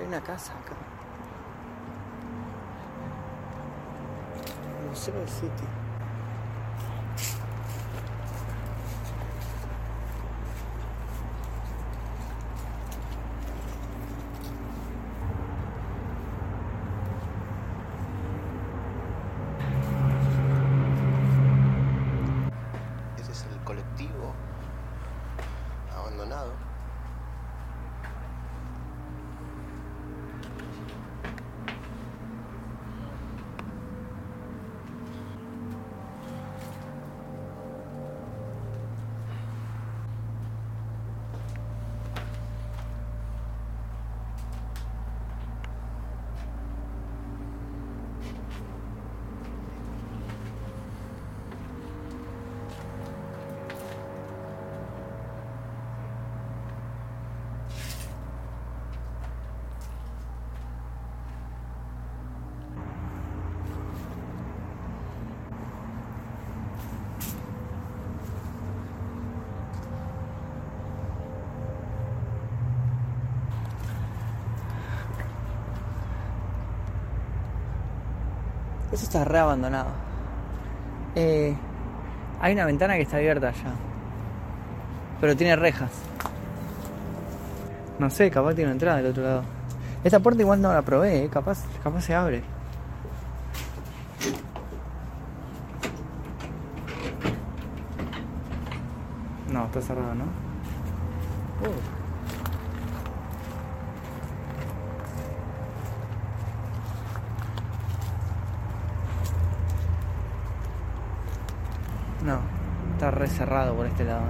Hay una casa acá. Museo del City. Ese es el colectivo abandonado. Eso está re abandonado. Eh, hay una ventana que está abierta allá. Pero tiene rejas. No sé, capaz tiene una entrada del otro lado. Esta puerta igual no la probé, eh, capaz, capaz se abre. No, está cerrado, ¿no? Uh. No, está re cerrado por este lado, ¿no?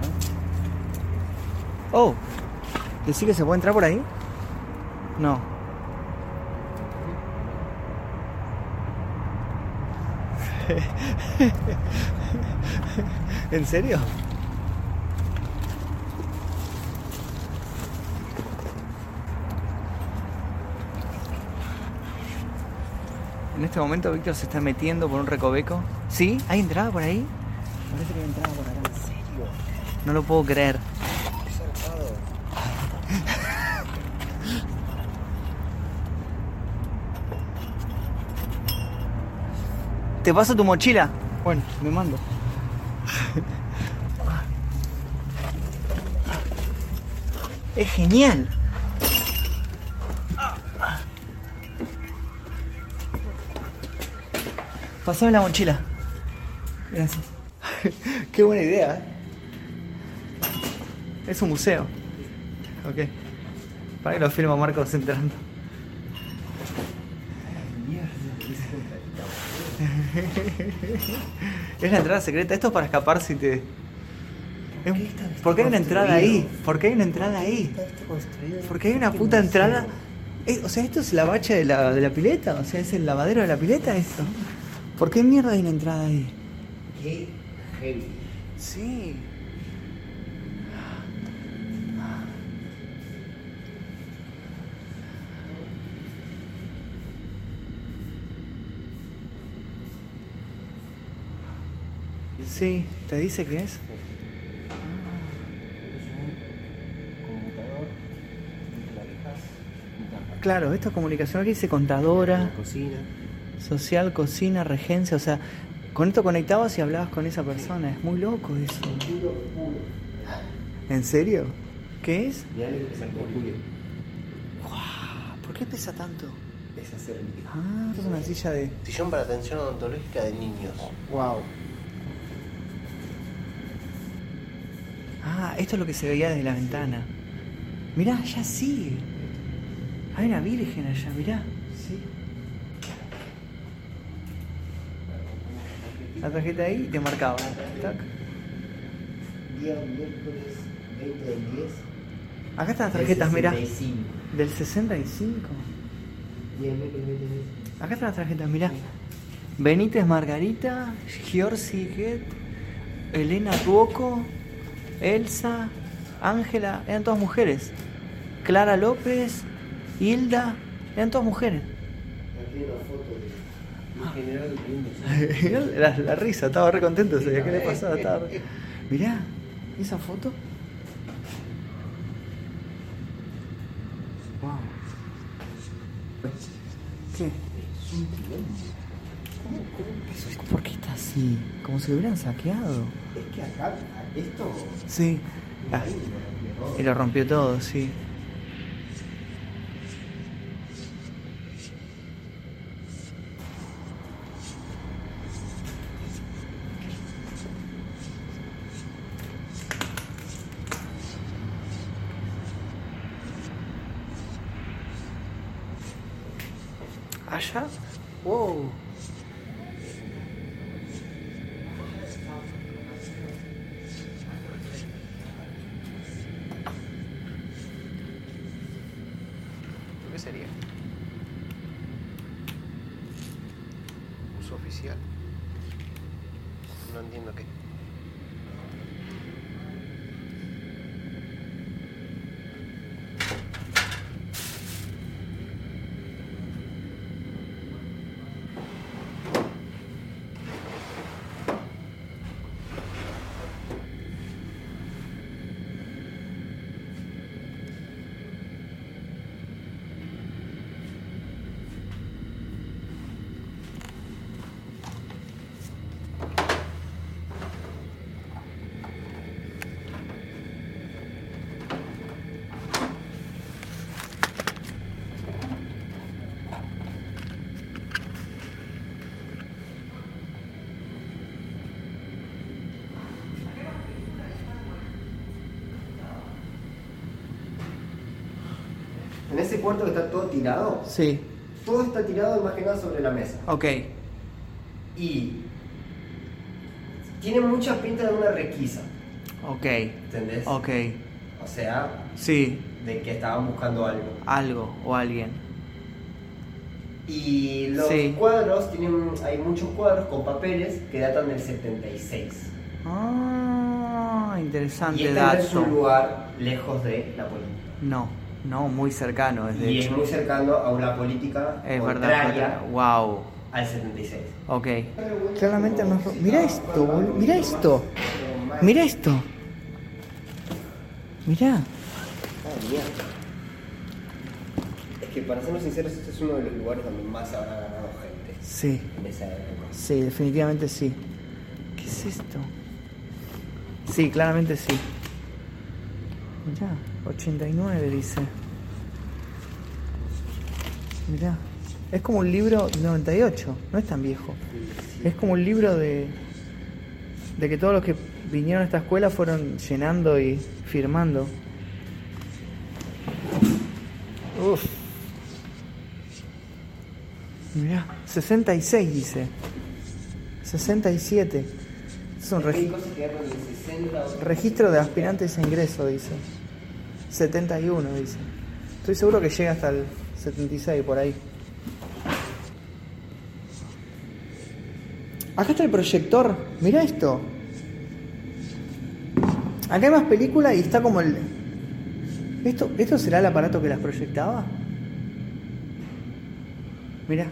Oh, ¿decir que se puede entrar por ahí? No. ¿En serio? En este momento Víctor se está metiendo por un recoveco. ¿Sí? ¿Hay entrada por ahí? Parece que hay entrada por acá. ¿En serio? No lo puedo creer. ¿Te paso tu mochila? Bueno, me mando. Es genial. Pasame la mochila. Gracias. Qué buena idea. ¿eh? Es un museo. Ok. Para que lo filma Marcos entrando. Es la entrada secreta. Esto es para escapar si te. ¿Por qué hay una entrada ahí? ¿Por qué hay una entrada ahí? Porque hay una puta entrada. Eh, o sea, esto es la bacha de la, de la pileta. O sea, es el lavadero de la pileta esto. ¿Por qué mierda hay una entrada ahí? Heavy. Sí. Sí, ¿te dice qué es? Claro, esto es comunicación. Aquí dice contadora, cocina. social, cocina, regencia. O sea, con esto conectabas y hablabas con esa persona. Es muy loco eso. ¿En serio? ¿Qué es? ¿Por qué pesa tanto? es hacer líquido. Ah, esto es una silla de. Sillón para atención odontológica de niños. Wow. Ah, esto es lo que se veía desde la ventana. Mirá, allá sigue. Hay una virgen allá, mirá. Sí. La tarjeta ahí y te marcaba. Tac. Día miércoles 20 del 10. Acá están las tarjetas, mirá. 65. Del 65. Día miércoles 20 del 10. Acá están las tarjetas, mirá. Benítez Margarita, Giorgi Get, Elena Ruoco, Elsa, Ángela, eran todas mujeres. Clara López, Hilda, eran todas mujeres. Aquí hay una foto de un general riéndose. La, la risa, estaba re contento, sabía qué le pasaba. Estaba re- Mirá, esa foto. Wow. ¿Qué? Es un quilombo. ¿Cómo, cómo ¿Por qué está así? Como si lo hubieran saqueado. Es que acá, esto. Sí. Ah, y lo rompió todo, sí. Sería? Uso oficial. No entiendo qué. En ese cuarto que está todo tirado, Sí, todo está tirado más que nada sobre la mesa. ok. Y tiene mucha pinta de una requisa, Ok, ¿entendés? ok. O sea, Sí, de que estaban buscando algo. algo o alguien. Y los Sí. cuadros, tienen, hay muchos cuadros con papeles que datan del 76. Ah, Y interesante este no es un dato. lugar lejos de la política. No, no, muy cercano, es de Y es muy cercano a una política Es contraria verdad. Wow. al 76. Ok. Claramente no. Mira esto, boludo. Mira esto. Mira esto. Mira. Es que para sernos sinceros, este es uno de los lugares donde más se habrá ganado gente Sí, en esa época. sí, definitivamente sí. ¿Qué es esto? Sí, claramente sí. 89 dice. Mirá. Es como un libro 98, no es tan viejo. Es como un libro de, de que todos los que vinieron a esta escuela fueron llenando y firmando. Uf. Mirá, 66 dice. 67. Es un regi- cosas que datan del 60 otras registro de aspirantes a ingreso, dice. 71 dice. Estoy seguro que llega hasta el 76 por ahí. Acá está el proyector. Mira esto. Acá hay más película y está como el. ¿Esto, ¿Esto será el aparato que las proyectaba? Mira.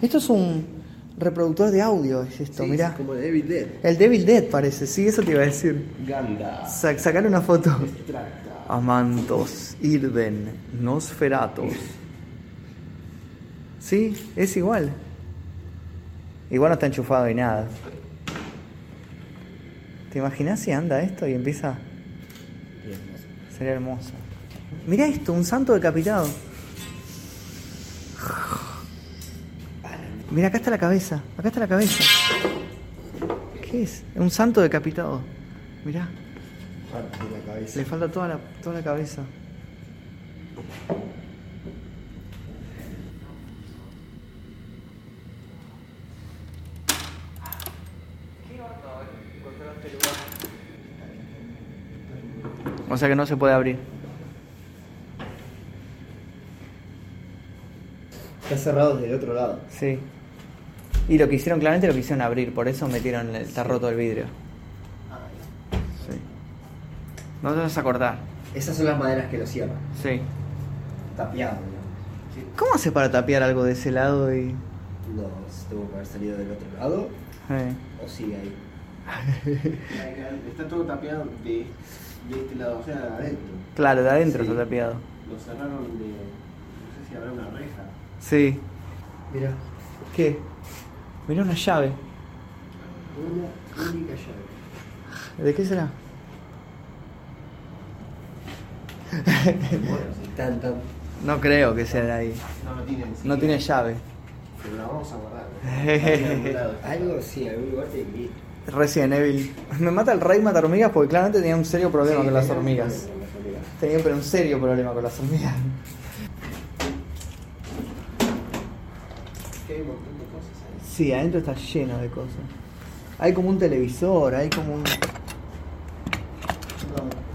Esto es un reproductor de audio, es esto, Sí, mira. sí, como de David Dead. El Devil Dead parece, sí, eso te iba a decir. Ganda. Sa- sacar una foto. Extracta. Amantos, Irden, Nosferatos. Sí, es igual. Igual no está enchufado y nada. ¿Te imaginas si anda esto y empieza? Sería hermoso. Mira esto, un santo decapitado. Mira, acá está la cabeza. Acá está la cabeza. ¿Qué es? Un santo decapitado. Mirá. Parte de la cabeza. Le falta toda la, toda la cabeza. O sea que no se puede abrir. Está cerrado desde el otro lado. Sí. Y lo que hicieron claramente lo quisieron abrir, por eso metieron el está roto el vidrio. Sí. No te vas a cortar. Esas son las maderas que lo cierran. Sí. Tapiado, digamos. ¿Cómo hace para tapiar algo de ese lado y.? No, tuvo que haber salido del otro lado Eh. o sigue ahí. Está todo tapiado de, de este lado, o sea, de adentro. Claro, de adentro Sí. está tapiado. Lo cerraron de, Sí, habrá una reja. Sí. Mira, ¿Qué? Mirá una llave. una única llave. ¿De qué será? Bueno, si tan. No creo que sea de ahí. No, no tiene No tiene llave. Pero la vamos a guardar. Algo sí, algún lugar tiene que ir. Resident Evil. Me mata el rey mata hormigas porque claramente tenía un serio problema Sí, con las tenía un hormigas. problema con las hormigas. Tenía pero un serio problema con las hormigas. Sí, adentro está lleno de cosas. Hay como un televisor, hay como un... No,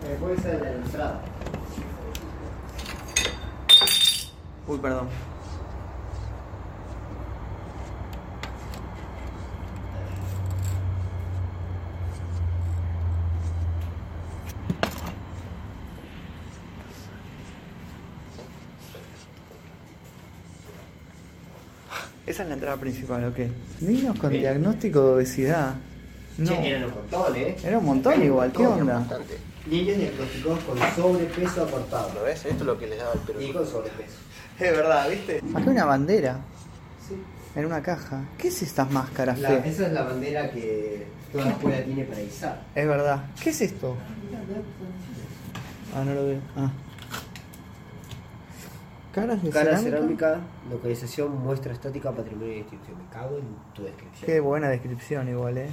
eh, puede ser la entrada. Uy, perdón. Esa es la entrada principal, ¿o qué? Niños con Bien. diagnóstico de obesidad. No. Che, eran un montón, ¿eh? Era un montón un igual, ¿qué onda? bastante. Niños diagnosticados con sobrepeso acortado. ¿Lo ves? Esto es lo que les daba el perro. Y con sobrepeso. Es verdad, ¿viste? Acá hay una bandera Sí. en una caja. ¿Qué es estas máscaras, La- Fe? esa es la bandera que toda la escuela tiene para izar. Es verdad. ¿Qué es esto? Ah, no lo veo. Ah. Caras de Cara cerámica. cerámica, localización, muestra estática, patrimonio y distribución. Me cago en tu descripción. Qué buena descripción igual, eh.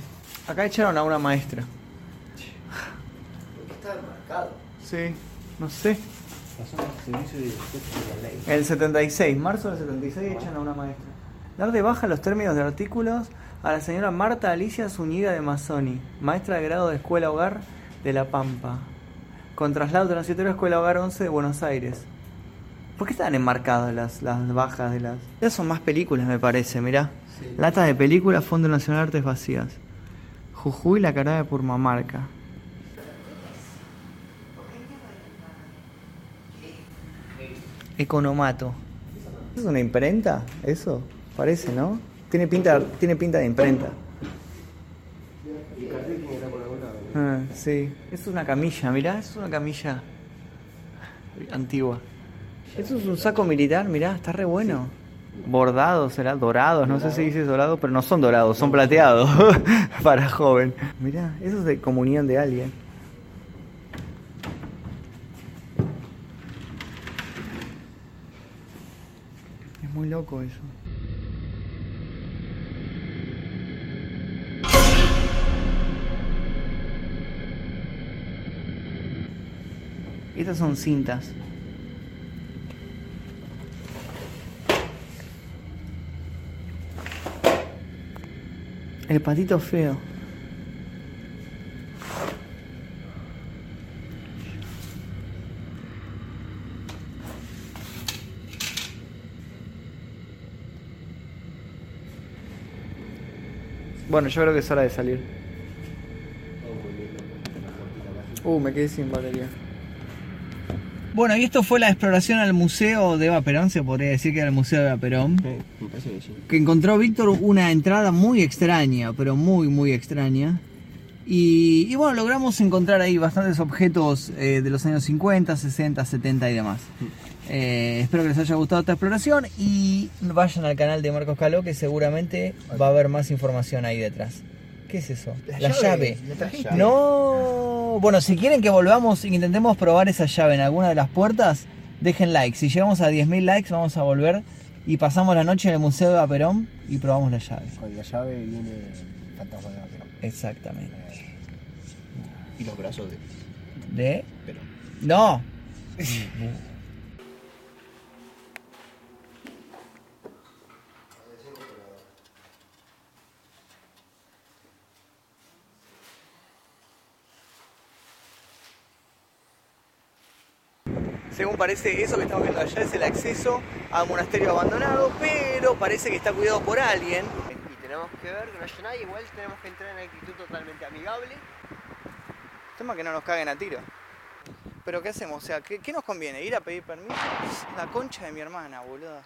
Acá echaron a una maestra. ¿Por qué estaba marcado? Sí, no sé. Pasó al servicio de la ley. El 76, marzo del 76 echan a una maestra. Dar de baja los términos de artículos a la señora Marta Alicia Zúñiga de Mazzoni, maestra de grado de Escuela Hogar de La Pampa, con traslado transitorio a Escuela Hogar 11 de Buenos Aires. ¿Por qué están enmarcadas las, las bajas de las...? Estas son más películas, me parece, mirá. Sí. Lata de película, Fondo Nacional de Artes Vacías. Jujuy, la cara de Purmamarca. Economato. ¿Es una imprenta? ¿Eso? Parece, ¿no? Tiene pinta, tiene pinta de imprenta. Ah, sí. Es una camilla, mirá, es una camilla antigua. Esto es un saco militar, mirá, está re bueno. Bordados, será dorados, no sé si dice dorado, pero no son dorados, son plateados para joven. Mirá, eso es de comunión de alguien. Es muy loco eso. Estas son cintas. El patito feo. Bueno, yo creo que es hora de salir. Uh, me quedé sin batería. Bueno, y esto fue la exploración al Museo de Eva Perón, se podría decir que era el Museo de Eva Perón. Me parece que sí. Que encontró Víctor una entrada muy extraña, pero muy, muy extraña. Y, y bueno, logramos encontrar ahí bastantes objetos eh, de los años 50, 60, 70 y demás. Eh, espero que les haya gustado esta exploración y vayan al canal de Marcos Caló que seguramente va a haber más información ahí detrás. ¿Qué es eso? La La, llave, llave. la trajiste. No. Bueno, si quieren que volvamos e intentemos probar esa llave en alguna de las puertas, dejen like. Si llegamos a 10.000 likes, vamos a volver y pasamos la noche en el Museo de Aperón y probamos la llave. Con la llave viene el fantasma de Perón. Exactamente. Y los brazos de ¿De? Perón. No. Según parece, eso que estamos viendo allá es el acceso a un monasterio abandonado, pero parece que está cuidado por alguien. Y tenemos que ver que no haya nadie, igual tenemos que entrar en actitud totalmente amigable. Tema que no nos caguen a tiro. Pero ¿qué hacemos? O sea, ¿qué, qué nos conviene? ¿Ir a pedir permiso? La concha de mi hermana, boludo.